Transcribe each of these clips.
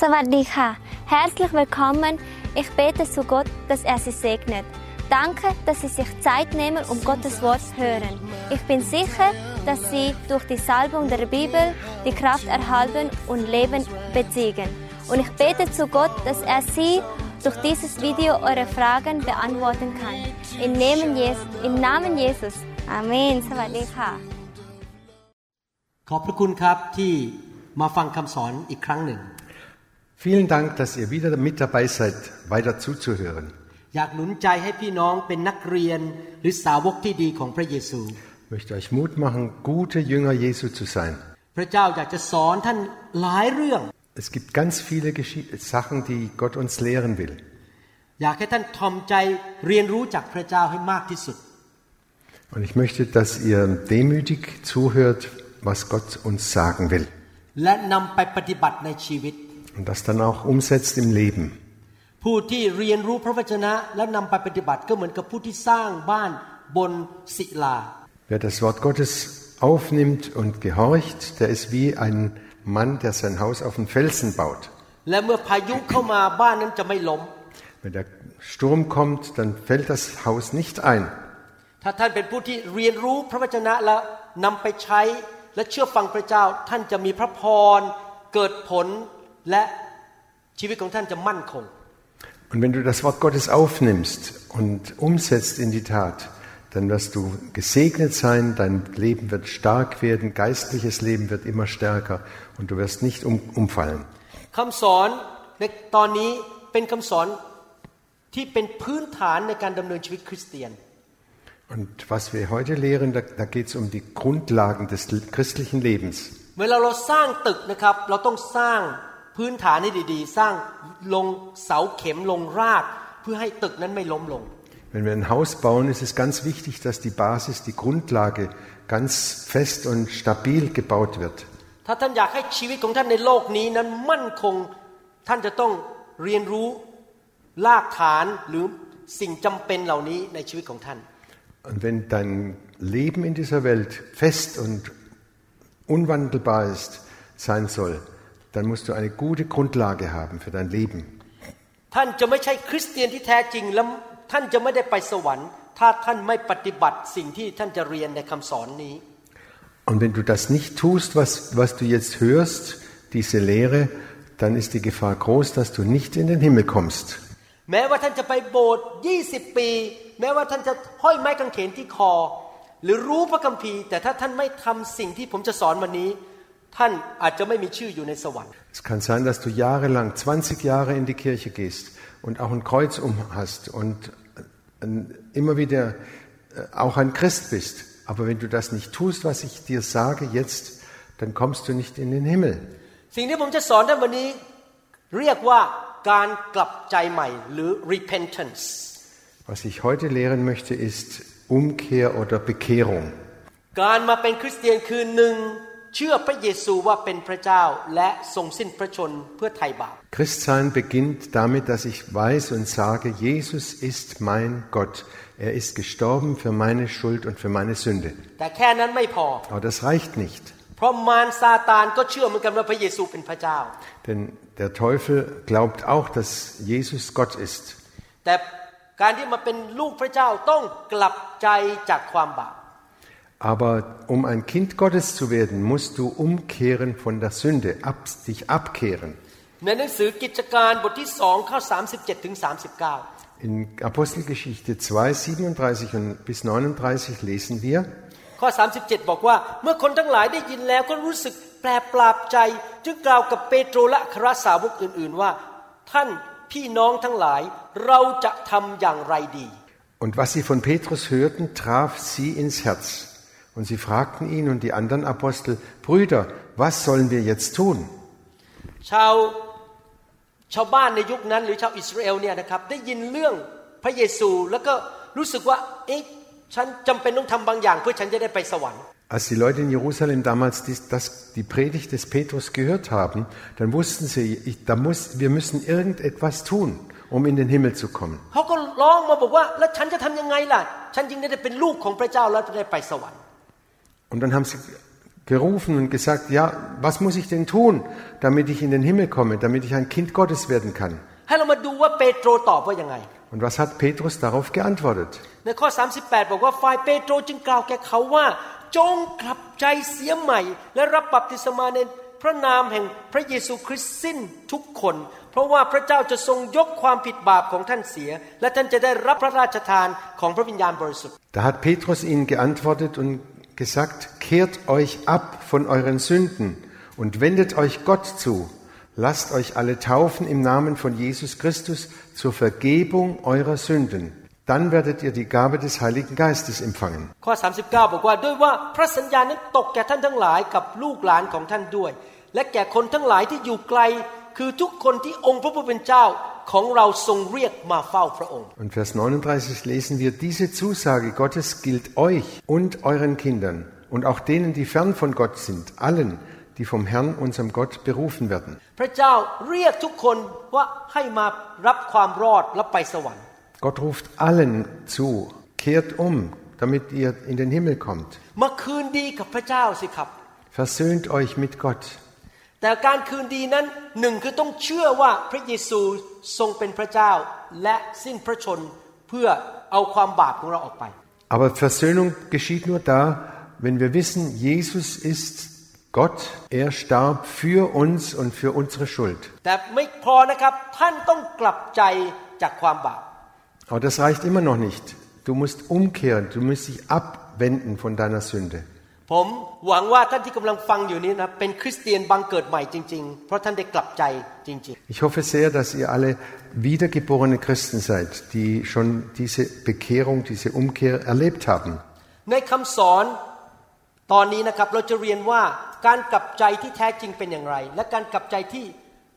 สวัสดีค่ะ Herzlich willkommen. Ich bete zu Gott, dass er Sie segnet. Danke, dass Sie sich Zeit nehmen, um Gottes Wort zu hören. Ich bin sicher, dass Sie durch die Salbung der Bibel die Kraft erhalten und Leben beziehen. Und ich bete zu Gott, dass er Sie durch dieses Video eure Fragen beantworten kann. Im Namen Jesus. Im Namen Jesus. Amen. สวัสดีค่ะ ขอบพระคุณครับที่มาฟังคำสอนอีกครั้งหนึ่ง Vielen Dank, dass ihr wieder mit dabei seid, weiter zuzuhören. อยากหนุนใจให้พี่น้องเป็นนักเรียนหรือสาวกที่ดีของพระเยซู Ich möchte euch Mut machen, gute Jünger Jesu zu sein. พระเจ้าอยากจะสอนท่านหลายเรื่อง Es gibt ganz viele Geschi Sachen, die Gott uns lehren will. อยากให้ท่านทอมใจเรียนรู้จากพระเจ้าให้มากที่สุด Und ich möchte, dass ihr demütig zuhört, was Gott uns sagen will. และนำไปปฏิบัติในชีวิต Und das dann auch umsetzt im Leben. ผู้ที่เรียนรู้พระวจนะ และนำไปปฏิบัติก็เหมือนกับผู้ที่สร้างบ้านบนศิลา Wer das Wort Gottes aufnimmt und gehorcht, der ist wie ein Mann, der sein Haus auf den Felsen baut. และเมื่อพายุเข้ามาบ้านนั้นจะไม่ล้ม Wenn der Sturm kommt, dann fällt das Haus nicht ein. ถ้าท่านเป็นผู้ที่เรียนรู้พระวจนะและนำไปใช้และเชื่อฟังพระเจ้า ท่านจะมีพระพร เกิดผล และชีวิตของท่านจะมั่นคง Und wenn du das Wort Gottes aufnimmst und umsetzt in die Tat, dann wirst du gesegnet sein, dein Leben wird stark werden, geistliches Leben wird immer stärker und du wirst nicht um, umfallen. คำสอนในตอนนี้เป็นคำสอนที่เป็นพื้นฐานในการดำเนินชีวิตคริสเตียน Und was wir heute lehren, da, da geht es um die Grundlagen des christlichen Lebens. เวลาเราสร้างตึกนะครับ เราต้องสร้าง พื้นฐานให้ดีๆ สร้างลงเสาเข็มลงราก เพื่อให้ตึกนั้นไม่ล้มลง Wenn wir ein Haus bauen, ist es ganz wichtig, dass die Basis, die Grundlage ganz fest und stabil gebaut wird. ถ้าท่านอยากให้ชีวิตของท่านในโลกนี้นั้นมั่นคง ท่านจะต้องเรียนรู้รากฐานหรือสิ่งจำเป็นเหล่านี้ในชีวิตของท่าน Und wenn dein Leben in dieser Welt fest und unwandelbar ist, sein soll, dann musst du eine gute Grundlage haben für dein Leben. ท่านจะไม่ใช่คริสเตียนที่แท้จริงแล้วท่านจะไม่ได้ไปสวรรค์ ถ้าท่านไม่ปฏิบัติสิ่งที่ท่านจะเรียนในคำสอนนี้ Und wenn du das nicht tust, was, was du jetzt hörst, diese Lehre, dann ist die Gefahr groß, dass du nicht in den Himmel kommst. แม้ว่าท่านจะไปโบสถ์20 ปี แม้ว่าท่านจะห้อยไม้กางเขนที่คอ หรือรู้พระคัมภีร์ แต่ถ้าท่านไม่ทำสิ่งที่ผมจะสอนวันนี้ Es kann sein, dass du jahrelang, 20 Jahre in die Kirche gehst und auch ein Kreuz um hast und äh, immer wieder äh, auch ein Christ bist. Aber wenn du das nicht tust, was ich dir sage jetzt, dann kommst du nicht in den Himmel. สิ่งที่ผมจะสอนท่านวันนี้ เรียกว่าการกลับใจใหม่หรือ repentance Was ich heute lehren möchte, ist Umkehr oder Bekehrung. การมาเป็นคริสเตียนคือหนึ่ง เชื่อพระเยซูว่าเป็นพระเจ้า และทรงสิ้นพระชนเพื่อไถ่บาป Christsein beginnt damit, dass ich weiß und sage, Jesus ist mein Gott. Er ist gestorben für meine Schuld und für meine Sünde. แต่แค่นั้นไม่พอ Aber das reicht nicht, เพราะมารซาตานก็เชื่อเหมือนกันว่าพระเยซูเป็นพระเจ้า denn der Teufel glaubt auch, dass Jesus Gott ist. แต่การที่มาเป็นลูกพระเจ้าต้องกลับใจจากความบาป Aber um ein Kind Gottes zu werden, musst du umkehren von der Sünde, ab, dich abkehren. ในหนังสือกิจการบทที่สองข้อ37ถึง39 In Apostelgeschichte 2, 37 und bis 39 lesen wir, ข้อ 37 บอกว่า เมื่อคนทั้งหลายได้ยินแล้วก็รู้สึกแปลปราบใจ จึงกล่าวกับเปโตรและอัครสาวกอื่น ๆว่า ท่านพี่น้องทั้งหลายเราจะทำอย่างไรดี Und was sie von Petrus hörten, traf sie ins Herz. Und sie fragten ihn und die anderen Apostel, Brüder, was sollen wir jetzt tun? ชาวชาวบ้านในยุคนั้น หรือชาวอิสราเอลเนี่ยนะครับได้ยินเรื่องพระเยซูแล้วก็รู้สึกว่าเอ๊ะฉันจำเป็นต้องทำบางอย่าง เพื่อฉันจะได้ไปสวรรค์ Als die Leute in Jerusalem damals dies, das, die Predigt des Petrus gehört haben, dann wussten sie, ich, da muss, wir müssen irgendetwas tun, um in den Himmel zu kommen. Und dann haben sie gerufen und gesagt, ja, was muss ich denn tun, damit ich in den Himmel komme, damit ich ein Kind Gottes werden kann? ให้เรามาดูว่าเปโตรตอบว่ายังไง Und was hat Petrus darauf geantwortet? ในข้อ 38 บอกว่าฝ่ายเปโตรจึงกล่าวแก่เขาว่า จงกลับใจเสียใหม่ และรับบัพติศมาในพระนามแห่งพระเยซูคริสต์สิ้นทุกคน เพราะว่าพระเจ้าจะทรงยกความผิดบาปของท่านเสีย และท่านจะได้รับพระราชทานของพระวิญญาณบริสุทธิ์ Da hat Petrus ihnen geantwortet und gesagt, kehrt euch ab von euren Sünden und wendet euch Gott zu. Lasst euch alle taufen im Namen von Jesus Christus zur Vergebung eurer Sünden. Dann werdet ihr die Gabe des Heiligen Geistes empfangen. ข้อ 39 บอกว่าด้วยว่าพระสัญญานั้นตกแก่ท่านทั้งหลายกับลูกหลานของท่านด้วย และแก่คนทั้งหลายที่อยู่ไกล คือทุกคนที่องค์พระผู้เป็นเจ้าของเราทรงเรียกมาเฝ้าพระองค์ Und Vers 39 lesen wir, diese Zusage Gottes gilt euch und euren Kindern und auch denen, die fern von Gott sind, allen, die vom Herrn, unserem Gott, berufen werden. พระเจ้าเรียกทุกคนว่าให้มารับความรอดและไปสวรรค์ Gott ruft allen zu, kehrt um, damit ihr in den Himmel kommt. มาคืนดีกับพระเจ้าสิครับ Versöhnt euch mit Gott. แต่การคืนดีนั้นหนึ่งคือต้องเชื่อว่าพระเยซูทรงเป็นพระเจ้า และสิ้นพระชนเพื่อเอาความบาปของเราออกไป Aber Versöhnung geschieht nur da, wenn wir wissen, Jesus ist Gott, er starb für uns und für unsere Schuld. แต่ไม่พอนะครับท่านต้องกลับใจจากความบาป Aber das reicht immer noch nicht. Du musst umkehren, du musst dich abwenden von deiner Sünde. ผมหวังว่าท่านที่กำลังฟังอยู่นี้นะเป็นคริสเตียนบังเกิดใหม่จริง ๆ เพราะท่านได้กลับใจจริง Ich hoffe sehr, dass ihr alle wiedergeborene Christen seid, die schon diese Bekehrung, diese Umkehr erlebt haben. ๆ ในคำสอนตอนนี้นะครับเราจะเรียนว่าการกลับใจที่แท้จริงเป็นอย่างไร และการกลับใจที่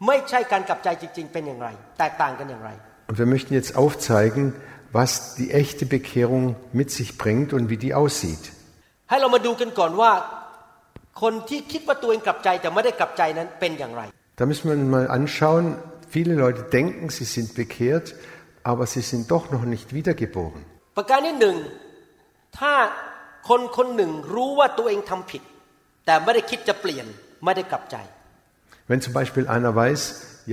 ไม่ใช่การกลับใจจริง ๆ เป็นอย่างไร แตกต่างกันอย่างไร Und wir möchten jetzt aufzeigen, was die echte Bekehrung mit sich bringt und wie die aussieht. ให้เรามาดูกันก่อนว่า คนที่คิดว่าตัวเองกลับใจแต่ไม่ได้กลับใจนั้นเป็นอย่างไร Da müssen wir mal anschauen, viele Leute denken, sie sind bekehrt, aber sie sind doch noch nicht wiedergeboren. ประการที่หนึ่งถ้าคนคนหนึ่งรู้ว่าตัวเองทำผิด แต่ไม่ได้คิดจะเปลี่ยนไม่ได้กลับใจ Wenn zum Beispiel einer weiß,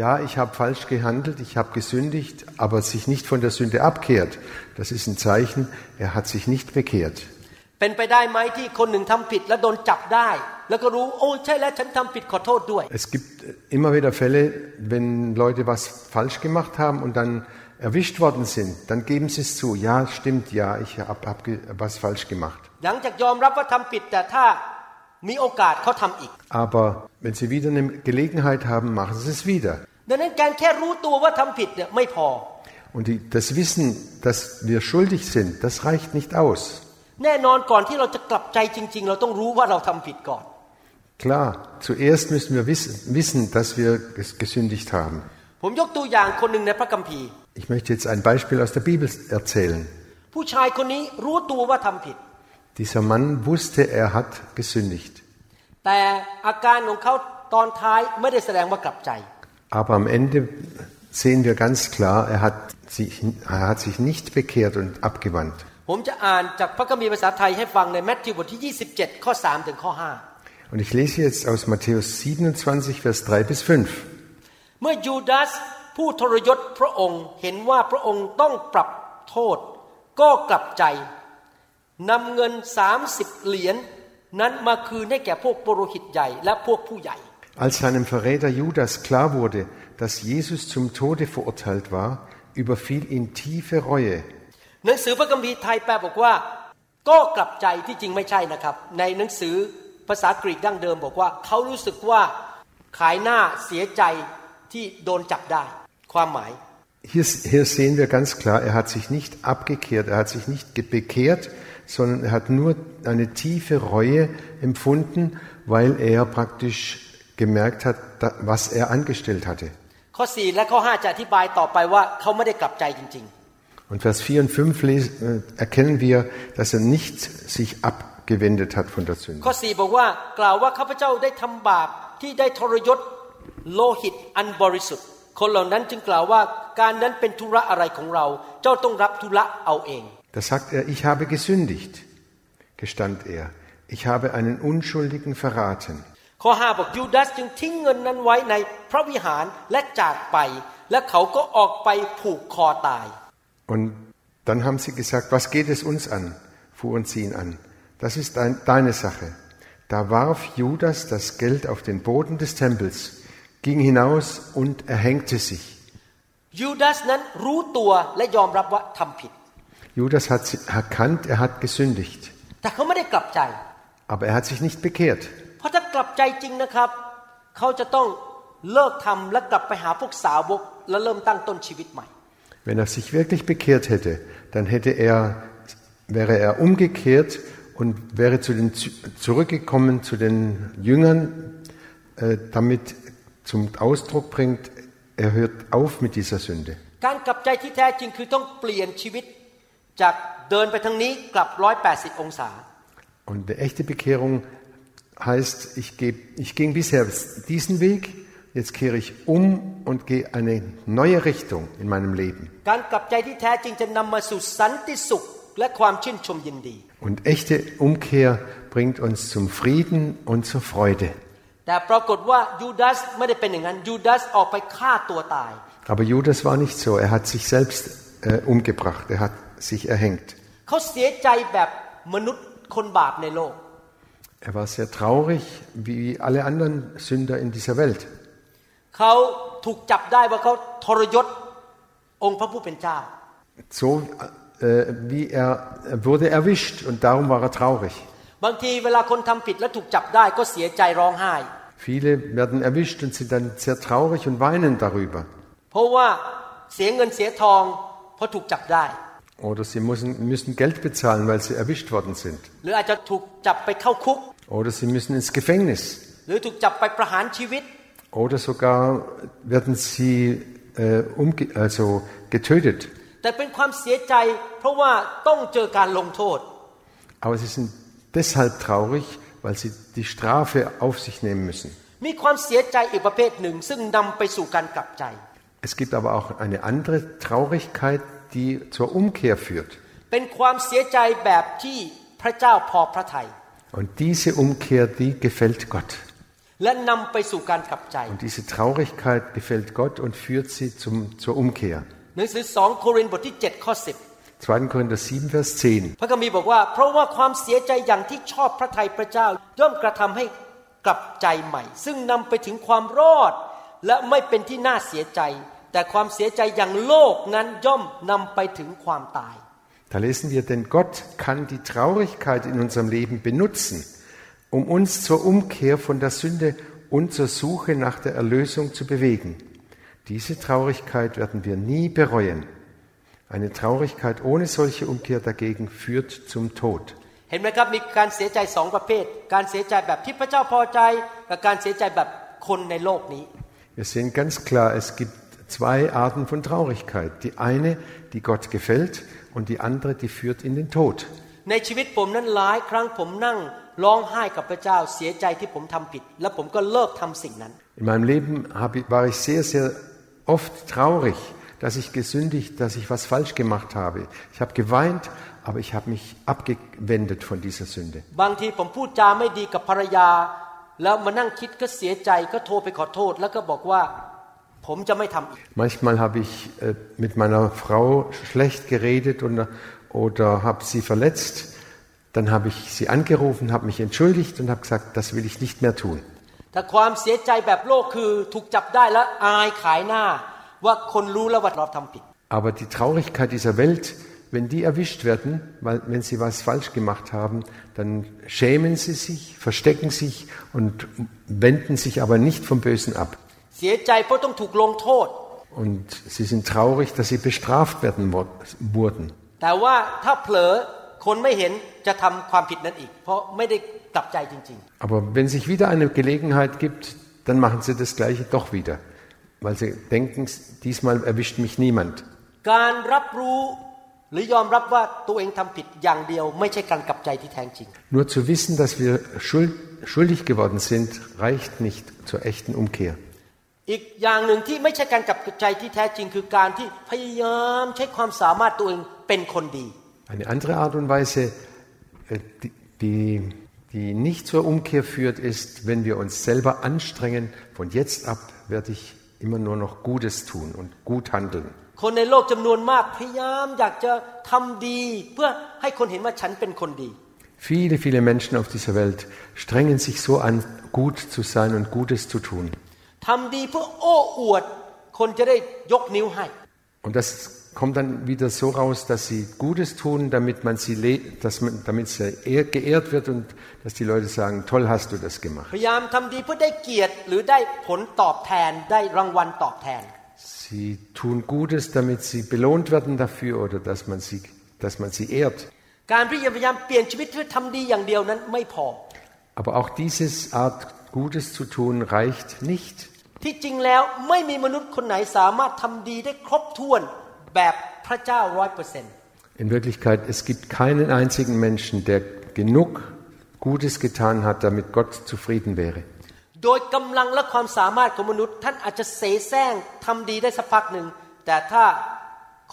ja, ich habe falsch gehandelt, ich habe gesündigt, aber sich nicht von der Sünde abkehrt, das ist ein Zeichen, er hat sich nicht bekehrt. เป็นไปได้ไหมที่คนหนึ่งทำผิดแล้วโดนจับได้ แล้วก็รู้โอ้ใช่แล้วฉันทำผิดขอโทษด้วย Es gibt immer wieder Fälle, wenn Leute was falsch gemacht haben und dann erwischt worden sind, dann geben sie es zu. Ja, stimmt, ja, ich habe hab ge- was falsch gemacht. หลังจากยอมรับว่าทำผิดแต่ถ้ามีโอกาสเขาทำอีก Aber wenn sie wieder eine Gelegenheit haben, machen sie es wieder. ดังนั้นการแค่รู้ตัวว่าทำผิดเนี่ยไม่พอ Und die, das Wissen, dass wir schuldig sind, das reicht nicht aus. แน่นอนก่อนที่เราจะกลับใจจริง ๆ เราต้องรู้ว่าเราทำผิดก่อน Klar, zuerst müssen wir wissen, wissen dass wir ges- gesündigt haben. ผมยกตัวอย่างคนหนึ่งในพระคัมภีร์ Ich möchte jetzt ein Beispiel aus der Bibel erzählen. ผู้ชายคนนี้รู้ตัวว่าทำผิด Dieser Mann wusste, er hat gesündigt. แต่อาการของเขาตอนท้ายไม่ได้แสดงว่ากลับใจ Aber am Ende sehen wir ganz klar, er hat sich, er hat sich nicht bekehrt und abgewandt. ผมจะอ่านจากพระคัมภีร์ภาษาไทยให้ฟังในแมทธิวบทที่ 27 ข้อ 3 ถึงข้อ Und ich lese jetzt aus Matthäus 27, Vers 3 bis 5. 5เมื่อยูดาสผู้ทรยศพระองค์เห็นว่าพระองค์ต้องปรับโทษ ก็กลับใจนำเงิน 30 เหรียญนั้นมาคืนให้แก่พวกปุโรหิตใหญ่และพวกผู้ใหญ่ Als seinem Verräter Judas klar wurde, dass Jesus zum Tode verurteilt war, überfiel ihn tiefe Reue. หนังสือพระคัมภีร์ไทยแปลบอกว่า ก็กลับใจที่จริงไม่ใช่นะครับ ในหนังสือภาษากรีกดั้งเดิมบอกว่า เขารู้สึกว่าขายหน้าเสียใจที่โดนจับได้ ความหมาย Hier, hier sehen wir ganz klar, er hat sich nicht abgekehrt, er hat sich nicht ge- bekehrt, sondern er hat nur eine tiefe Reue empfunden, weil er praktisch gemerkt hat, da- was er angestellt hatte. ข้อ4และข้อ5จะอธิบายต่อไปว่าเขาไม่ได้กลับใจจริง Und Vers 4 und 5 les- äh, erkennen wir, dass er nicht sich abgewendet hat von der ๆ Sünde. ข้อ 4 บอกว่ากล่าวว่าข้าพเจ้าได้ทำบาปที่ได้ทรยศโลหิตอันบริสุทธิ์ คนเหล่านั้นจึงกล่าวว่าการนั้นเป็นธุระอะไรของเรา เจ้าต้องรับธุระเอาเอง Da sagt er, ich habe gesündigt, gestand er. ich habe einen Unschuldigen verraten. ข้อ5บอกยูดาสจึงทิ้งเงินนั้นไว้ในพระวิหารและจากไป และเขาก็ออกไปผูกคอตาย und dann haben sie gesagt, was geht es uns an? Fuhren sie ihn an. Das ist dein, deine Sache. Da warf Judas das Geld auf den Boden des Tempels, ging hinaus und erhängte sich. Judas hat erkannt, er hat gesündigt. Aber er hat sich nicht bekehrt. Wenn er sich wirklich bekehrt hätte, dann hätte er, wäre er umgekehrt und wäre zu den, zurückgekommen zu den Jüngern, äh, damit zum Ausdruck bringt, er hört auf mit dieser Sünde. Und die echte Bekehrung heißt, ich, geb, ich ging bisher diesen Weg, jetzt kehre ich um und gehe eine neue Richtung in meinem Leben. Und echte Umkehr bringt uns zum Frieden und zur Freude. Aber Judas war nicht so. Er hat sich selbst äh, umgebracht. Er hat sich erhängt. Er war sehr traurig, wie alle anderen Sünder in dieser Welt. เขาถูกจับได้ว่าเขาทรยศองค์พระผู้เป็นเจ้า So äh, wie er, er wurde erwischt und darum war er traurig. บางทีเวลาคนทำผิดแล้วถูกจับได้ก็เสียใจร้องไห้ Viele werden erwischt und sind dann sehr traurig und weinen darüber. เพราะว่าเสียเงินเสียทองเพราะถูกจับได้ Oder sie müssen, müssen Geld bezahlen, weil sie erwischt worden sind. หรืออาจจะถูกจับไปเข้าคุก Oder sie müssen ins Gefängnis. หรือถูกจับไปประหารชีวิต Oder sogar werden sie äh, umge also getötet. แต่เป็นความเสียใจ เพราะว่าต้องเจอการลงโทษ Aber sie sind deshalb traurig, weil sie die Strafe auf sich nehmen müssen. มีความเสียใจอีกประเภทหนึ่ง ซึ่งนำไปสู่การกลับใจ Es gibt aber auch eine andere Traurigkeit, die zur Umkehr führt. เป็นความเสียใจแบบที่พระเจ้าพอพระทัย Und diese Umkehr, die gefällt Gott. Und diese Traurigkeit gefällt Gott und führt sie zum, zur Umkehr. หนังสือ2โครินธ์บทที่7ข้อ10 2. Korinther 7, Vers 10. พระคัมภีร์บอกว่าเพราะว่าความเสียใจอย่างที่ชอบพระทัยพระเจ้าย่อมกระทำให้กลับใจใหม่ ซึ่งนำไปถึงความรอด และไม่เป็นที่น่าเสียใจ แต่ความเสียใจอย่างโลกนั้นย่อมนำไปถึงความตาย Da lesen wir, denn Gott kann die Traurigkeit in unserem Leben benutzen, um uns zur Umkehr von der Sünde und zur Suche nach der Erlösung zu bewegen. Diese Traurigkeit werden wir nie bereuen. Eine Traurigkeit ohne solche Umkehr dagegen führt zum Tod. เห็นไหมครับมีการเสียใจสองประเภท การเสียใจแบบที่พระเจ้าพอใจ กับการเสียใจแบบคนในโลกนี้ Wir sehen ganz klar, es gibt zwei Arten von Traurigkeit. Die eine, die Gott gefällt, und die andere, die führt in den Tod. ในชีวิตผมนั้นหลายครั้งผมนั่ง ร้องไห้กับพระเจ้าเสียใจที่ผมทำผิด และผมก็เลิกทำสิ่งนั้น In meinem Leben habe ich, war ich sehr, sehr oft traurig, dass ich gesündigt, dass ich was falsch gemacht habe. Ich habe geweint, aber ich habe mich abgewendet von dieser Sünde. บางทีผมพูดจาไม่ดีกับภรรยา แล้วมานั่งคิดก็เสียใจก็โทรไปขอโทษ แล้วก็บอกว่า ผมจะไม่ทำอีก Manchmal habe ich äh, mit meiner Frau schlecht geredet oder, oder habe sie verletzt. Dann habe ich sie angerufen, habe mich entschuldigt und habe gesagt, das will ich nicht mehr tun. แต่ความเสียใจแบบโลกคือถูกจับได้แล้วอายขายหน้า ว่าคนรู้แล้วว่าเราทำผิด Aber die Traurigkeit dieser Welt, wenn die erwischt werden, weil wenn sie was falsch gemacht haben, dann schämen sie sich, verstecken sich und wenden sich aber nicht vom Bösen ab. เสียใจเพราะต้องถูกลงโทษ Und sie sind traurig, dass sie bestraft werden wo- wurden. แต่ว่าถ้าเผลอ คนไม่เห็นจะทำความผิดนั้นอีก เพราะไม่ได้กลับใจจริง Aber wenn sich wieder eine Gelegenheit gibt, dann machen sie das Gleiche doch wieder, weil sie denken, diesmal erwischt mich niemand. ๆ การรับรู้หรือยอมรับว่าตัวเองทำผิดอย่างเดียว ไม่ใช่การกลับใจที่แท้จริง Nur zu wissen, dass wir schuld, schuldig geworden sind, reicht nicht zur echten Umkehr. อีกอย่างหนึ่งที่ไม่ใช่การกลับใจที่แท้จริง คือการที่พยายามใช้ความสามารถตัวเองเป็นคนดี Eine andere Art und Weise, äh, die, die die nicht zur Umkehr führt, ist, wenn wir uns selber anstrengen, von jetzt ab werde ich immer nur noch Gutes tun und gut handeln. คนในโลกจำนวนมากพยายามอยากจะทำดี เพื่อให้คนเห็นว่าฉันเป็นคนดี Viele, viele Menschen auf dieser Welt strengen sich so an, gut zu sein und Gutes zu tun. ทำดีเพื่อโอ้อวด คนจะได้ยกนิ้วให้ Und das kommt dann wieder so raus, dass sie Gutes tun, damit man sie le- dass man, damit sie ehr- geehrt wird und dass die Leute sagen, toll hast du das gemacht. พยายามทำดีเพื่อได้เกียรติหรือได้ผลตอบแทนได้รางวัลตอบแทน Sie tun Gutes, damit sie belohnt werden dafür oder dass man sie, dass man sie ehrt. การพยายามเปลี่ยนชีวิตเพื่อทำดีอย่างเดียวนั้นไม่พอ Aber auch diese Art Gutes zu tun reicht nicht. ที่จริงแล้วไม่มีมนุษย์คนไหนสามารถทำดีได้ครบถ้วน แบบพระเจ้าร้อยเปอร์เซ็นต์ In Wirklichkeit, es gibt keinen einzigen Menschen, der genug Gutes getan hat, damit Gott zufrieden wäre. โดยกำลังและความสามารถของมนุษย์ ท่านอาจจะเสแสร้งทำดีได้สักพักหนึ่ง แต่ถ้า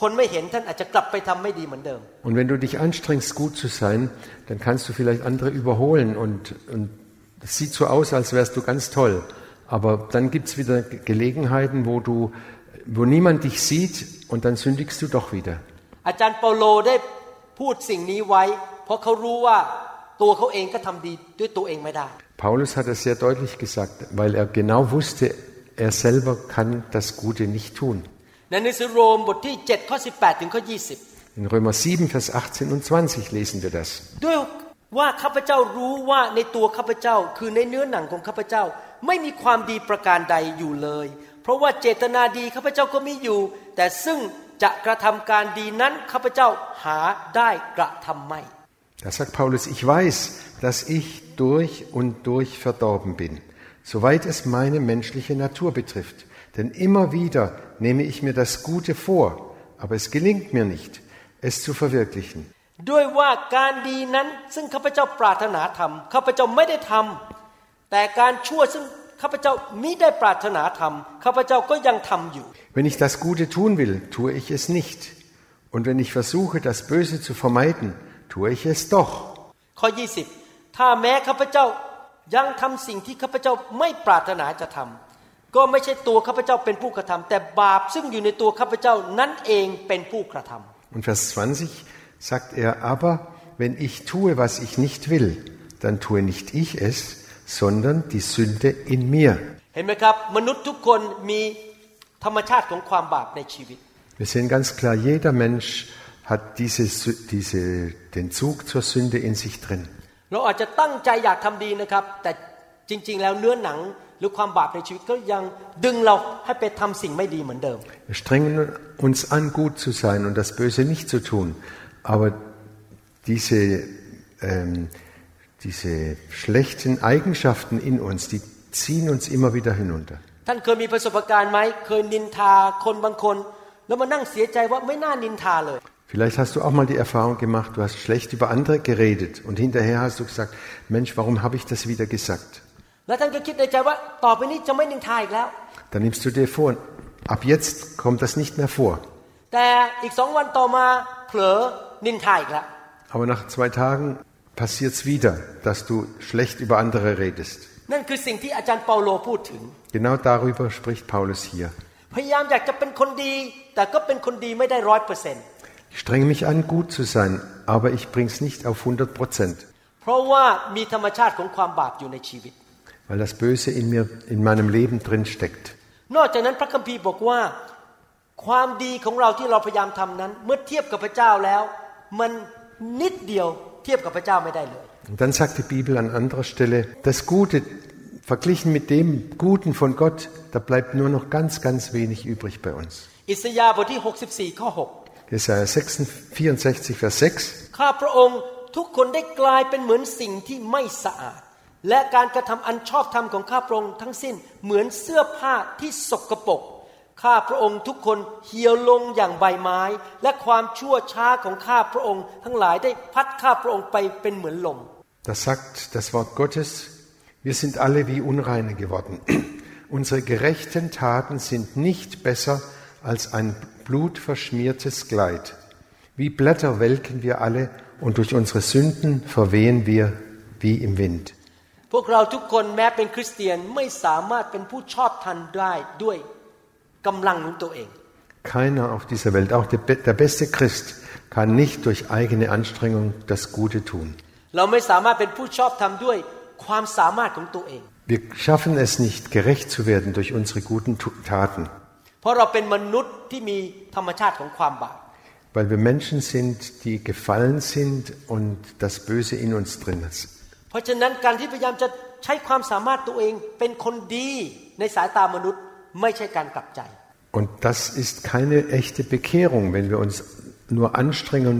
คนไม่เห็นท่านอาจจะกลับไปทำไม่ดีเหมือนเดิม Und wenn du dich anstrengst, gut zu sein, dann kannst du vielleicht andere überholen und, und es sieht so aus, als wärst du ganz toll. Aber dann gibt es wieder Gelegenheiten, wo, du, wo niemand dich sieht und dann sündigst du doch wieder. อาจารย์เปาโลได้พูดสิ่งนี้ไว้ เพราะเขารู้ว่าตัวเขาเองก็ทำดีด้วยตัวเองไม่ได้ Paulus hat es sehr deutlich gesagt, weil er genau wusste, er selber kann das Gute nicht tun. ในหนังสือโรมบทที่7ข้อ18 ถึงข้อ 20 In Römer 7, Vers 18 und 20 lesen wir das. ด้วยว่าข้าพเจ้ารู้ว่าในตัวข้าพเจ้า คือในเนื้อหนังของข้าพเจ้า ไม่มีความดีประการใดอยู่เลย เพราะว่าเจตนาดีข้าพเจ้าก็มีอยู่ แต่ซึ่งจะกระทำการดีนั้นข้าพเจ้าหาได้กระทำไม่ Da sagt Paulus, ich weiß, dass ich durch und durch verdorben bin, soweit es meine menschliche Natur betrifft. Denn immer wieder nehme ich mir das Gute vor, aber es gelingt mir nicht, es zu verwirklichen. ด้วยว่าการดีนั้นซึ่งข้าพเจ้าปรารถนาทำข้าพเจ้าไม่ได้ทำแต่การชั่วซึ่ง ข้าพเจ้ามิได้ปรารถนาทำข้าพเจ้าก็ยังทำอยู่ Wenn ich das Gute tun will, tue ich es nicht. Und wenn ich versuche, das Böse zu vermeiden, tue ich es doch. ข้อ 20 ถ้าแม้ข้าพเจ้ายังทำสิ่งที่ข้าพเจ้าไม่ปรารถนาจะทำก็ไม่ใช่ตัวข้าพเจ้าเป็นผู้กระทำแต่บาปซึ่งอยู่ในตัวข้าพเจ้านั่นเองเป็นผู้กระทำ Und Vers 20 sagt er, aber wenn ich tue, was ich nicht will, dann tue nicht ich es, sondern die Sünde in mir. Wir sehen ganz klar, jeder Mensch hat diese, diese, den Zug zur Sünde in sich drin. Wir strengen uns an, gut zu sein und das Böse nicht zu tun. Aber diese ähm, diese schlechten Eigenschaften in uns, die ziehen uns immer wieder hinunter. ท่านเคยมีประสบการณ์ไหมเคยนินทาคนบางคน แล้วมานั่งเสียใจว่าไม่น่านินทาเลย Vielleicht hast du auch mal die Erfahrung gemacht, du hast schlecht über andere geredet und hinterher hast du gesagt, Mensch, warum habe ich das wieder gesagt? แล้วท่านก็คิดในใจว่าต่อไปนี้จะไม่นินทาอีกแล้ว Dann nimmst du dir vor, ab jetzt kommt das nicht mehr vor. แต่อีกสองวันต่อมาเผลอนินทาอีกแล้ว Aber nach zwei Tagen passiert es wieder, dass du schlecht über andere redest. นั่นคือสิ่งที่อาจารย์เปาโลพูดถึง Genau darüber spricht Paulus hier. พยายามอยากจะเป็นคนดี แต่ก็เป็นคนดีไม่ได้ร้อยเปอร์เซ็นต์ Ich strenge mich an, gut zu sein, aber ich bringe es nicht auf 100 Prozent, เพราะว่ามีธรรมชาติของความบาปอยู่ในชีวิต weil das Böse in mir, in meinem Leben drin steckt. นอกจากนั้นพระคัมภีร์บอกว่า ความดีของเราที่เราพยายามทำนั้น เมื่อเทียบกับพระเจ้าแล้ว มันนิดเดียว เทียบกับพระเจ้าไม่ได้เลย Und dann sagt die Bibel an anderer Stelle, das Gute, verglichen mit dem Guten von Gott, da bleibt nur noch ganz, ganz wenig übrig bei uns. อิสยาห์บทที่ 64 ข้อ Jesaja 6, 64, Vers 6. 6 ข้าพระองค์ทุกคนได้กลายเป็นเหมือนสิ่งที่ไม่สะอาด และการกระทำอันชอบธรรมของข้าพระองค์ทั้งสิ้นเหมือนเสื้อผ้าที่สกปรก ข้าพระองค์ทุกคนเหี่ยวลงอย่างใบไม้ และความชั่วช้าของข้าพระองค์ ทั้งหลายได้พัดข้าพระองค์ไปเป็นเหมือนลม Das sagt das Wort Gottes, wir sind alle wie Unreine geworden. Unsere gerechten Taten sind nicht besser als ein blutverschmiertes Kleid. Wie Blätter welken wir alle und durch unsere Sünden verwehen wir wie im Wind. พวกเราทุกคนแม้เป็นคริสเตียนไม่สามารถเป็นผู้ชอบธรรมได้ด้วย Keiner auf dieser Welt, auch der, be- der beste Christ, kann nicht durch eigene Anstrengung das Gute tun. เราไม่สามารถเป็นผู้ชอบธรรมด้วยความสามารถของตัวเอง Wir schaffen es nicht, gerecht zu werden durch unsere guten Tu- Taten, เพราะเราเป็นมนุษย์ที่มีธรรมชาติของความบาป weil wir Menschen sind, die gefallen sind und das Böse in uns drin ist. เพราะฉะนั้นการที่พยายามจะใช้ความสามารถตัวเองเป็นคนดีในสายตามนุษย์ ไม่ใช่การกลับใจ Und das ist keine echte Bekehrung, wenn wir uns nur anstrengen,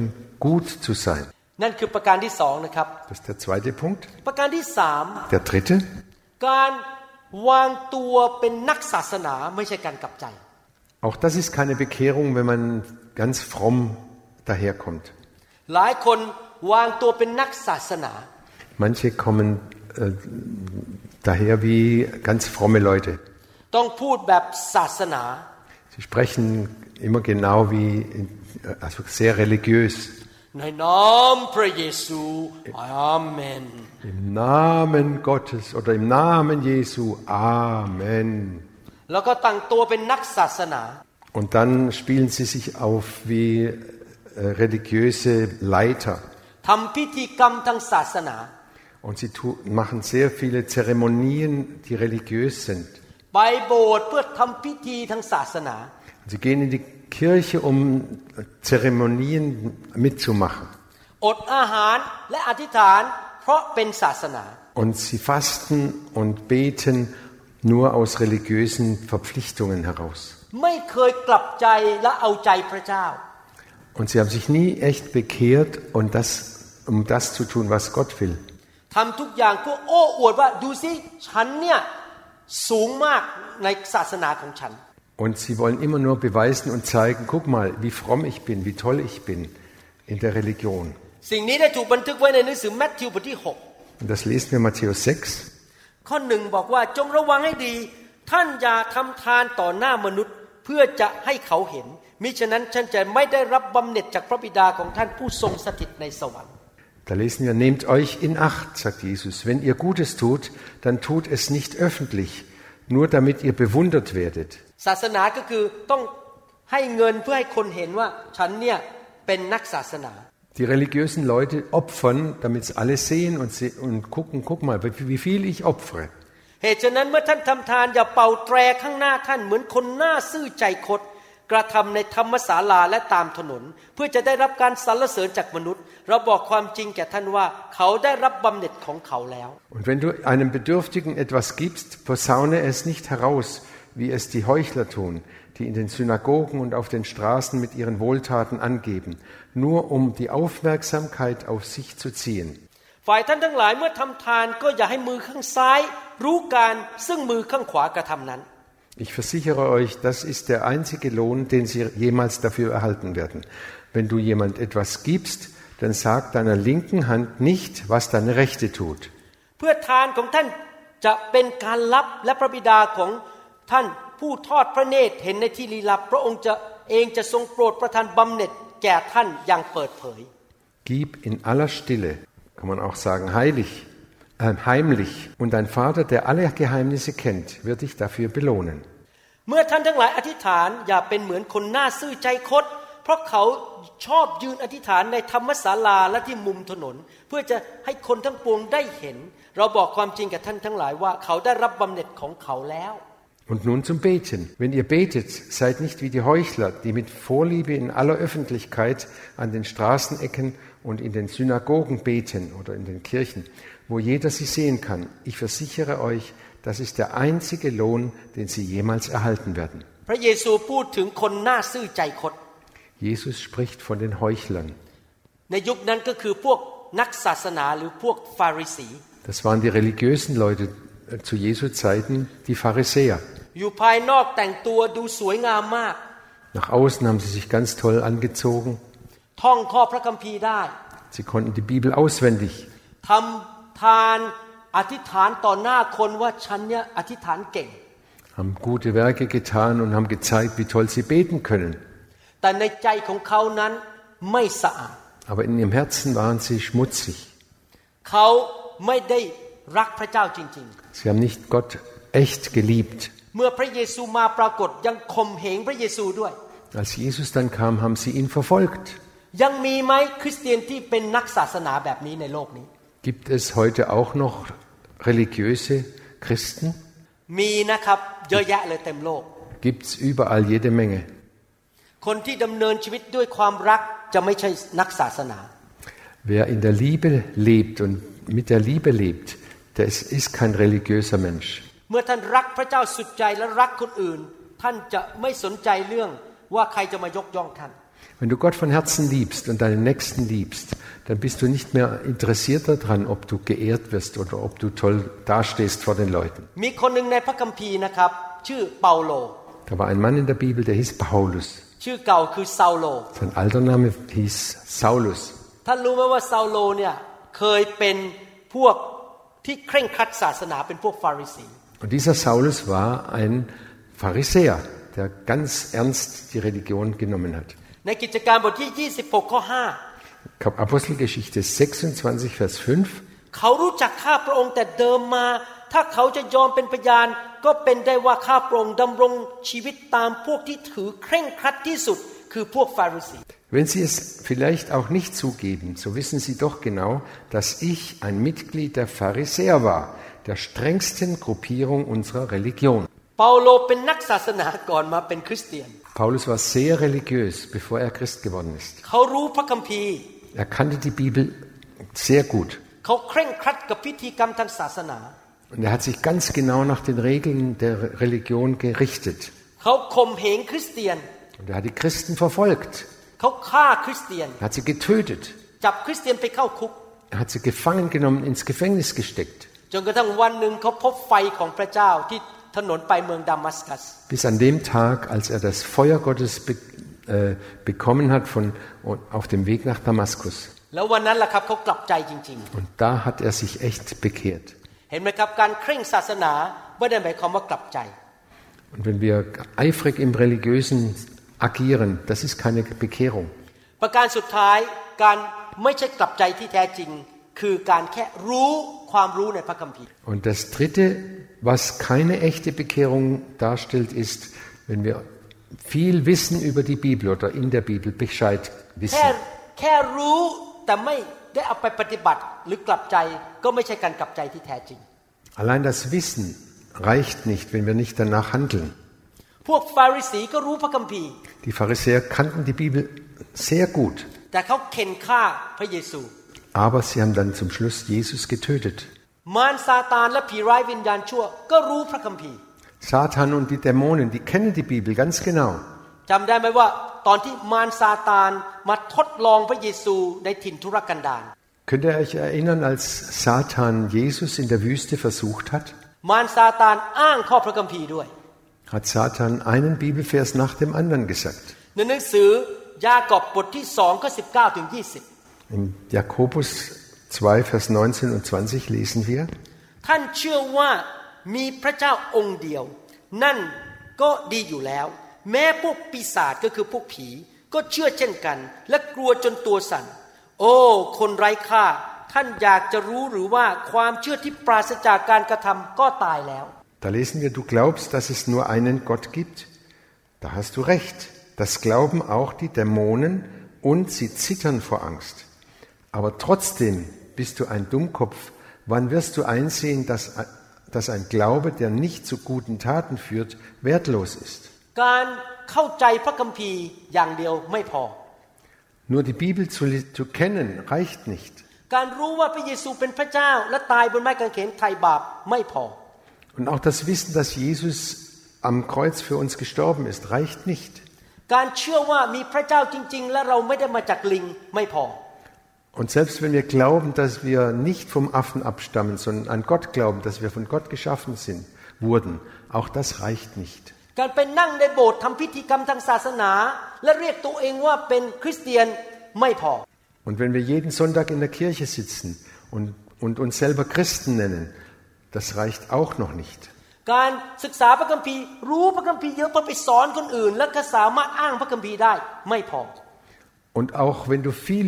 gut zu sein. นั่นคือประการที่สองนะครับ Das ist der zweite Punkt. ประการที่สาม Der dritte, การวางตัวเป็นนักศาสนาไม่ใช่การกลับใจ auch das ist keine Bekehrung, wenn man ganz fromm daherkommt. หลายคนวางตัวเป็นนักศาสนา Manche kommen äh, daher wie ganz fromme Leute. ต้องพูดแบบศาสนา Sie sprechen immer genau wie, also sehr religiös. ในนามพระเยซูอาเมน Im Namen Gottes oder im Namen Jesu. Amen. แล้วก็ตั้งตัวเป็นนักศาสนา Und dann spielen sie sich auf wie äh, religiöse Leiter. ทำพิธีกรรมทางศาสนา Und sie tu, machen sehr viele Zeremonien, die religiös sind. ไปโบสถ์เพื่อทำพิธีทางศาสนา Sie gehen in die Kirche, um Zeremonien mitzumachen. อดอาหารและอธิษฐาน เพราะเป็นศาสนา Und sie fasten und beten nur aus religiösen Verpflichtungen heraus. ไม่เคยกลับใจและเอาใจพระเจ้า Und sie haben sich nie echt bekehrt, und das, um das zu tun, was Gott will. ทำทุกอย่างเพื่อโอ้อวดว่าดูสิฉันเนี่ย สูงมากในศาสนาของฉัน Und sie wollen immer nur beweisen und zeigen, guck mal, wie fromm ich bin, wie toll ich bin in der Religion. สิ่งนี้ได้ถูกบันทึกไว้ในหนังสือแมทธิวบทที่ Und das lesen wir in Matthäus 6. 6ข้อหนึ่งบอกว่าจงระวังให้ดี ท่านอย่าทำทานต่อหน้ามนุษย์เพื่อจะให้เขาเห็นมิฉะนั้นฉันจะไม่ได้รับบำเหน็จจากพระบิดาของท่านผู้ทรงสถิตในสวรรค์ Da lesen wir, nehmt euch in Acht, sagt Jesus. Wenn ihr Gutes tut, dann tut es nicht öffentlich, nur damit ihr bewundert werdet. ศาสนาก็คือต้องให้เงินเพื่อให้คนเห็นว่าฉันเนี่ยเป็นนักศาสนา Die religiösen Leute opfern, damit es alle sehen und, se und gucken, guck mal, wie wie viel ich opfere. เหตุฉะนั้นเมื่อท่านทำทานอย่าเป่าแตรข้างหน้าท่านเหมือนคนหน้าซื่อใจคด กระทำในธรรมศาลาและตามถนน เพื่อจะได้รับการสรรเสริญจากมนุษย์ เราบอกความจริงแก่ท่านว่า เขาได้รับบำเหน็จของเขาแล้ว Und wenn du einem Bedürftigen etwas gibst, posaune es nicht heraus, wie es die Heuchler tun, die in den Synagogen und auf den Straßen mit ihren Wohltaten angeben, nur um die Aufmerksamkeit auf sich zu ziehen. ฝ่ายท่านทั้งหลายเมื่อทำทานก็อย่าให้มือข้างซ้าย รู้การซึ่งมือข้างขวากระทำนั้น ich versichere euch, das ist der einzige Lohn, den sie jemals dafür erhalten werden. Wenn du jemand etwas gibst, dann sag deiner linken Hand nicht, was deine rechte tut. Gib in aller Stille, kann man auch sagen, heilig, heimlich. Und dein Vater, der alle Geheimnisse kennt, wird dich dafür belohnen. เมื่อท่านทั้งหลายอธิษฐานอย่าเป็นเหมือนคนหน้าซื่อใจคด เพราะเขาชอบยืนอธิษฐานในธรรมศาลาและที่มุมถนน เพื่อจะให้คนทั้งปวงได้เห็น เราบอกความจริงแก่ท่านทั้งหลายว่า เขาได้รับบำเหน็จของเขาแล้ว Und nun zum Beten. Wenn ihr betet, seid nicht wie die Heuchler, die mit Vorliebe in aller Öffentlichkeit an den Straßenecken und in den Synagogen beten oder in den Kirchen, wo jeder sie sehen kann. Ich versichere euch, das ist der einzige Lohn, den sie jemals erhalten werden. พระเยซูพูดถึงคนหน้าซื่อใจคด Jesus spricht von den Heuchlern. ในยุคนั้นก็คือพวกนักศาสนาหรือพวกฟาริสี Das waren die religiösen Leute äh, zu Jesu Zeiten, die Pharisäer. อยู่ภายนอกแต่งตัวดูสวยงามมาก Nach außen haben sie sich ganz toll angezogen. ท่องข้อพระคัมภีร์ได้ Sie konnten die Bibel auswendig. ทำ ทานอธิษฐานต่อหน้าคนว่าฉันเนี่ยอธิษฐานเก่ง haben gute Werke getan und haben gezeigt, wie toll sie beten können. แต่ในใจของเขานั้นไม่สะอาด Aber in ihrem Herzen waren sie schmutzig. เขา ไม่ได้รักพระเจ้าจริง Sie haben nicht Gott echt geliebt. ๆ เมื่อพระเยซูมาปรากฏยังข่มเหงพระเยซูด้วย Als Jesus dann kam, haben sie ihn verfolgt. ยังมีไหมคริสเตียนที่เป็นนักศาสนาแบบนี้ในโลกนี้ Gibt es heute auch noch religiöse Christen? Gibt es überall jede Menge. Wer in der Liebe lebt und mit der Liebe lebt, der ist, ist kein religiöser Mensch. เมื่อท่านรักพระเจ้าสุดใจและรักคนอื่น ท่านจะไม่สนใจเรื่องว่าใครจะมายกย่องท่าน Wenn du Gott von Herzen liebst und deinen Nächsten liebst, dann bist du nicht mehr interessiert daran, ob du geehrt wirst oder ob du toll dastehst vor den Leuten. มีคนหนึ่งในพระคัมภีร์นะครับ ชื่อเปาโล Da war ein Mann in der Bibel, der hieß Paulus. ชื่อเก่าคือซาโล Sein alter Name hieß Saulus. ท่านรู้ไหมว่าซาโลเนี่ยเคยเป็นพวกที่เคร่งครัดศาสนาเป็นพวกฟาริสี Und dieser Saulus war ein Pharisäer, der ganz ernst die Religion genommen hat. ในกิจการบทที่ 26 ข้อ Apostelgeschichte 26, Vers 5. 5 เขารู้จักข้าพระองค์แต่เดิมมา ถ้าเขาจะยอมเป็นพยาน ก็เป็นได้ว่าข้าพระองค์ดำรงชีวิตตามพวกที่ถือเคร่งครัดที่สุด คือพวกฟาริสี Wenn Sie es vielleicht auch nicht zugeben, so wissen Sie doch genau, dass ich ein Mitglied der Pharisäer war, der strengsten Gruppierung unserer Religion. เปาโลเป็นนักศาสนาก่อนมาเป็นคริสเตียน Paulus war sehr religiös, bevor er Christ geworden ist. เขารู้พระคัมภีร์ Er kannte die Bibel sehr gut. เขาเคร่งครัดกับพิธีกรรมทางศาสนา Und er hat sich ganz genau nach den Regeln der Religion gerichtet. เขาข่มเหงคริสเตียน Und er hat die Christen verfolgt. เขาฆ่าคริสเตียน Er hat sie getötet. จับคริสเตียนไปเข้าคุก Er hat sie gefangen genommen, ins Gefängnis gesteckt. จนกระทั่งวันหนึ่งเขาพบไฟของพระเจ้าที่ ถนนไปเมืองดามัสกัส Bis an dem Tag, als er das Feuer Gottes be äh, bekommen hat von, auf dem Weg nach Damaskus. แล้ววันนั้นแหละครับเขากลับใจจริง Und da hat er sich echt bekehrt. ๆ เห็นไหมครับการเคร่งศาสนาไม่ได้หมายความว่ากลับใจ Und wenn wir eifrig im Religiösen agieren, das ist keine Bekehrung. ประการสุดท้ายการไม่ใช่กลับใจที่แท้จริง und das dritte, was keine echte Bekehrung darstellt, ist, wenn wir viel wissen über die Bibel oder in der Bibel Bescheid wissen. Allein das Wissen reicht nicht, wenn wir nicht danach handeln. Die Pharisäer kannten die Bibel sehr gut. แต่เขาเข็นฆ่าพระเยซู aber sie haben dann zum Schluss Jesus getötet. มารซาตานและผีร้ายวิญญาณชั่ว ก็รู้พระคัมภีร์ Satan und die Dämonen, die kennen die Bibel ganz genau. จำได้ไหมว่า ตอนที่มารซาตานมาทดลองพระเยซูในถิ่นทุรกันดาร Könnt ihr euch erinnern, als Satan Jesus in der Wüste versucht hat? มารซาตานอ้างข้อพระคัมภีร์ด้วย Hat Satan einen Bibelvers nach dem anderen gesagt. ในหนังสือยากอบบทที่สองข้อสิบเก้าถึงยี่สิบ In Jakobus 2, Vers 19 und 20 lesen wir, ท่านเชื่อว่ามีพระเจ้าองค์เดียว นั่นก็ดีอยู่แล้ว แม้พวกปีศาจก็คือพวกผี ก็เชื่อเช่นกัน และกลัวจนตัวสั่น โอ้ คนไร้ค่า ท่านอยากจะรู้หรือว่าความเชื่อที่ปราศจากการกระทำก็ตายแล้ว da lesen wir, du glaubst, dass es nur einen Gott gibt? Da hast du recht. Das glauben auch die Dämonen und sie zittern vor Angst. Aber trotzdem bist du ein Dummkopf. Wann wirst du einsehen, dass, dass ein Glaube, der nicht zu guten Taten führt, wertlos ist? การเข้าใจพระคัมภีร์อย่างเดียวไม่พอ Nur die Bibel zu, zu kennen reicht nicht. การรู้ว่าพระเยซูเป็นพระเจ้า และตายบนไม้กางเขนไถ่บาปไม่พอ Und auch das Wissen, dass Jesus am Kreuz für uns gestorben ist, reicht nicht. การเชื่อว่ามีพระเจ้าจริง ๆ และเราไม่ได้มาจากลิงไม่พอ Und selbst wenn wir glauben, dass wir nicht vom Affen abstammen, sondern an Gott glauben, dass wir von Gott geschaffen sind, wurden, auch das reicht nicht. การไปนั่งในโบสถ์ทำพิธีกรรมทางศาสนา และเรียกตัวเองว่าเป็นคริสเตียนไม่พอ Und wenn wir jeden Sonntag in der Kirche sitzen und, und uns selber Christen nennen, das reicht auch noch nicht. การศึกษาพระคัมภีร์ รู้พระคัมภีร์เยอะเพื่อไปสอนคนอื่น แล้วก็สามารถอ้างพระคัมภีร์ได้ไม่พอ Und auch wenn du viel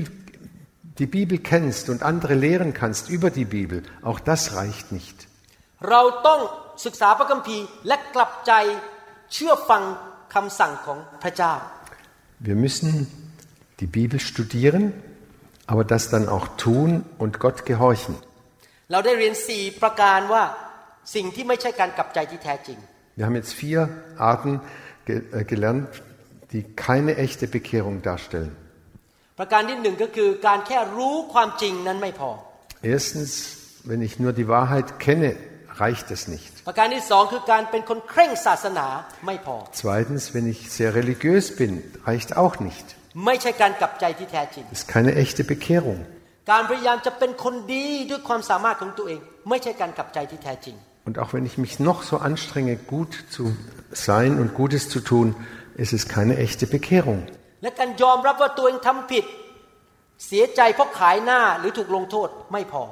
die Bibel kennst und andere lehren kannst über die Bibel, auch das reicht nicht. Wir müssen die Bibel studieren, aber das dann auch tun und Gott gehorchen. Wir haben jetzt vier Arten äh, gelernt, die keine echte Bekehrung darstellen. ประการที่หนึ่งก็คือการแค่รู้ความจริงนั้นไม่พอ Erstens, wenn ich nur die Wahrheit kenne, reicht es nicht. ประการที่สองคือการเป็นคนเคร่งศาสนาไม่พอ Zweitens, wenn ich sehr religiös bin, reicht auch nicht. ไม่ใช่การกลับใจที่แท้จริง Das ist keine echte Bekehrung. การพยายามจะเป็นคนดีด้วยความสามารถของตัวเอง ไม่ใช่การกลับใจที่แท้จริง Und auch wenn ich mich noch so anstrenge, gut zu sein und Gutes zu tun, ist es keine echte Bekehrung. และการยอมรับว่าตัวเองทำผิด เสียใจเพราะขายหน้าหรือถูกลงโทษไม่พอ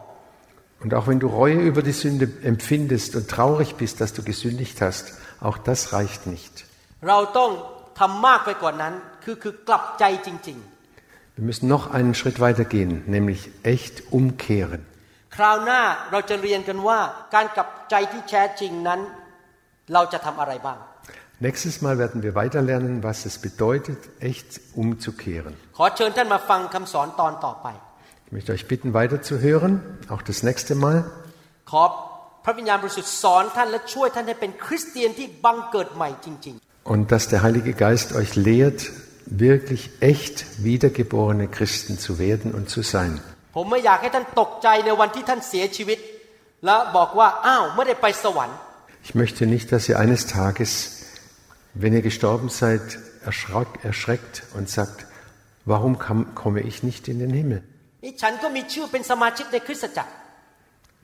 Und auch wenn du Reue über die Sünde empfindest und traurig bist, dass du gesündigt hast, auch das reicht nicht. เราต้องทำมากไปกว่านั้น คือคือกลับใจจริง Wir müssen noch einen Schritt weiter gehen, nämlich echt umkehren. ๆ คราวหน้าเราจะเรียนกันว่าการกลับใจที่แท้จริงนั้น เราจะทำอะไรบ้าง Nächstes Mal werden wir weiter lernen, was es bedeutet, echt umzukehren. ขอเชิญท่านมาฟังคำสอนตอนต่อไป Ich möchte euch bitten, weiterzuhören, auch das nächste Mal. ขอพระวิญญาณบริสุทธิ์สอนท่านและช่วยท่านให้เป็นคริสเตียนที่บังเกิดใหม่จริง Und dass der Heilige Geist euch lehrt, wirklich echt wiedergeborene Christen zu werden und zu sein. ๆ ผมไม่อยากให้ท่านตกใจในวันที่ท่านเสียชีวิต แล้วบอกว่าอ้าวไม่ได้ไปสวรรค์ Ich möchte nicht, dass ihr eines Tages, wenn ihr gestorben seid, erschrak, erschreckt und sagt, warum kam, komme ich nicht in den Himmel?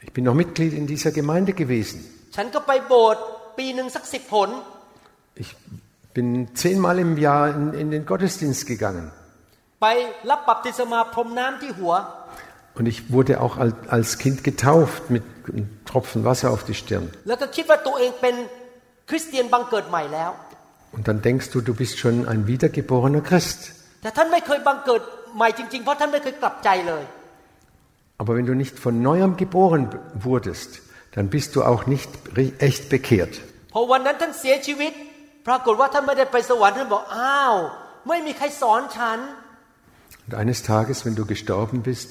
Ich bin noch Mitglied in dieser Gemeinde gewesen. Ich bin zehnmal im Jahr in, in den Gottesdienst gegangen. Und ich wurde auch als Kind getauft mit einem Tropfen Wasser auf die Stirn. แล้วก็คิดว่าตัวเองเป็นคริสเตียนบังเกิดใหม่แล้ว Und dann denkst du, du bist schon ein wiedergeborener Christ. แต่ท่านไม่เคยบังเกิดใหม่จริงๆ เพราะท่านไม่เคยกลับใจเลย Aber wenn du nicht von neuem geboren b- wurdest, dann bist du auch nicht ri- echt bekehrt. พอวันนั้นท่านเสียชีวิต ปรากฏว่าท่านไม่ได้ไปสวรรค์ท่านบอกอ้าว ไม่มีใครสอนฉัน Und eines Tages, wenn du gestorben bist,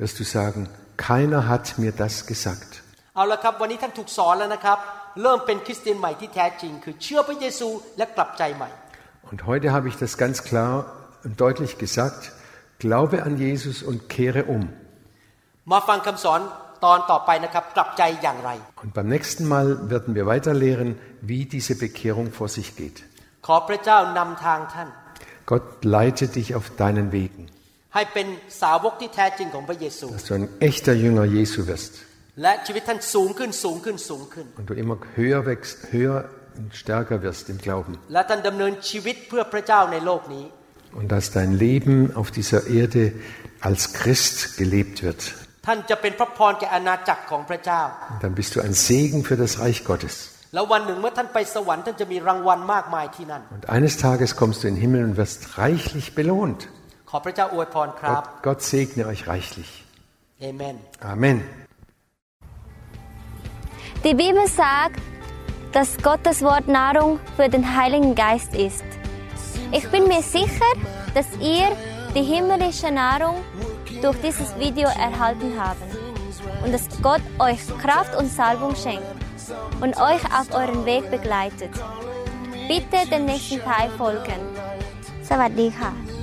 wirst du sagen, keiner hat mir das gesagt. เอาละครับ วันนี้ท่านถูกสอนแล้วนะครับ เริ่มเป็นคริสเตียนใหม่ที่แท้จริง คือเชื่อพระเยซูและกลับใจใหม่ Und heute habe ich das ganz klar und deutlich gesagt, glaube an Jesus und kehre um. มาฟังคำสอนตอนต่อไปนะครับ กลับใจอย่างไร Und beim nächsten Mal werden wir weiter lehren, wie diese Bekehrung vor sich geht. ขอพระเจ้านำทางท่าน Gott leite dich auf deinen Wegen, ให้เป็นสาวกที่แท้จริงของพระเยซู dass du ein echter Jünger Jesu wirst Und du immer höher wächst, höher und stärker wirst im Glauben. Und dass dein Leben auf dieser Erde als Christ gelebt wird. Und dann bist du ein Segen für das Reich Gottes. Und eines Tages kommst du in den Himmel und wirst reichlich belohnt. Gott, Gott segne euch reichlich. Amen. Amen. Die Bibel sagt, dass Gottes Wort Nahrung für den Heiligen Geist ist. Ich bin mir sicher, dass ihr die himmlische Nahrung durch dieses Video erhalten habt und dass Gott euch Kraft und Salbung schenkt und euch auf euren Weg begleitet. Bitte den nächsten Teil folgen. สวัสดีค่ะ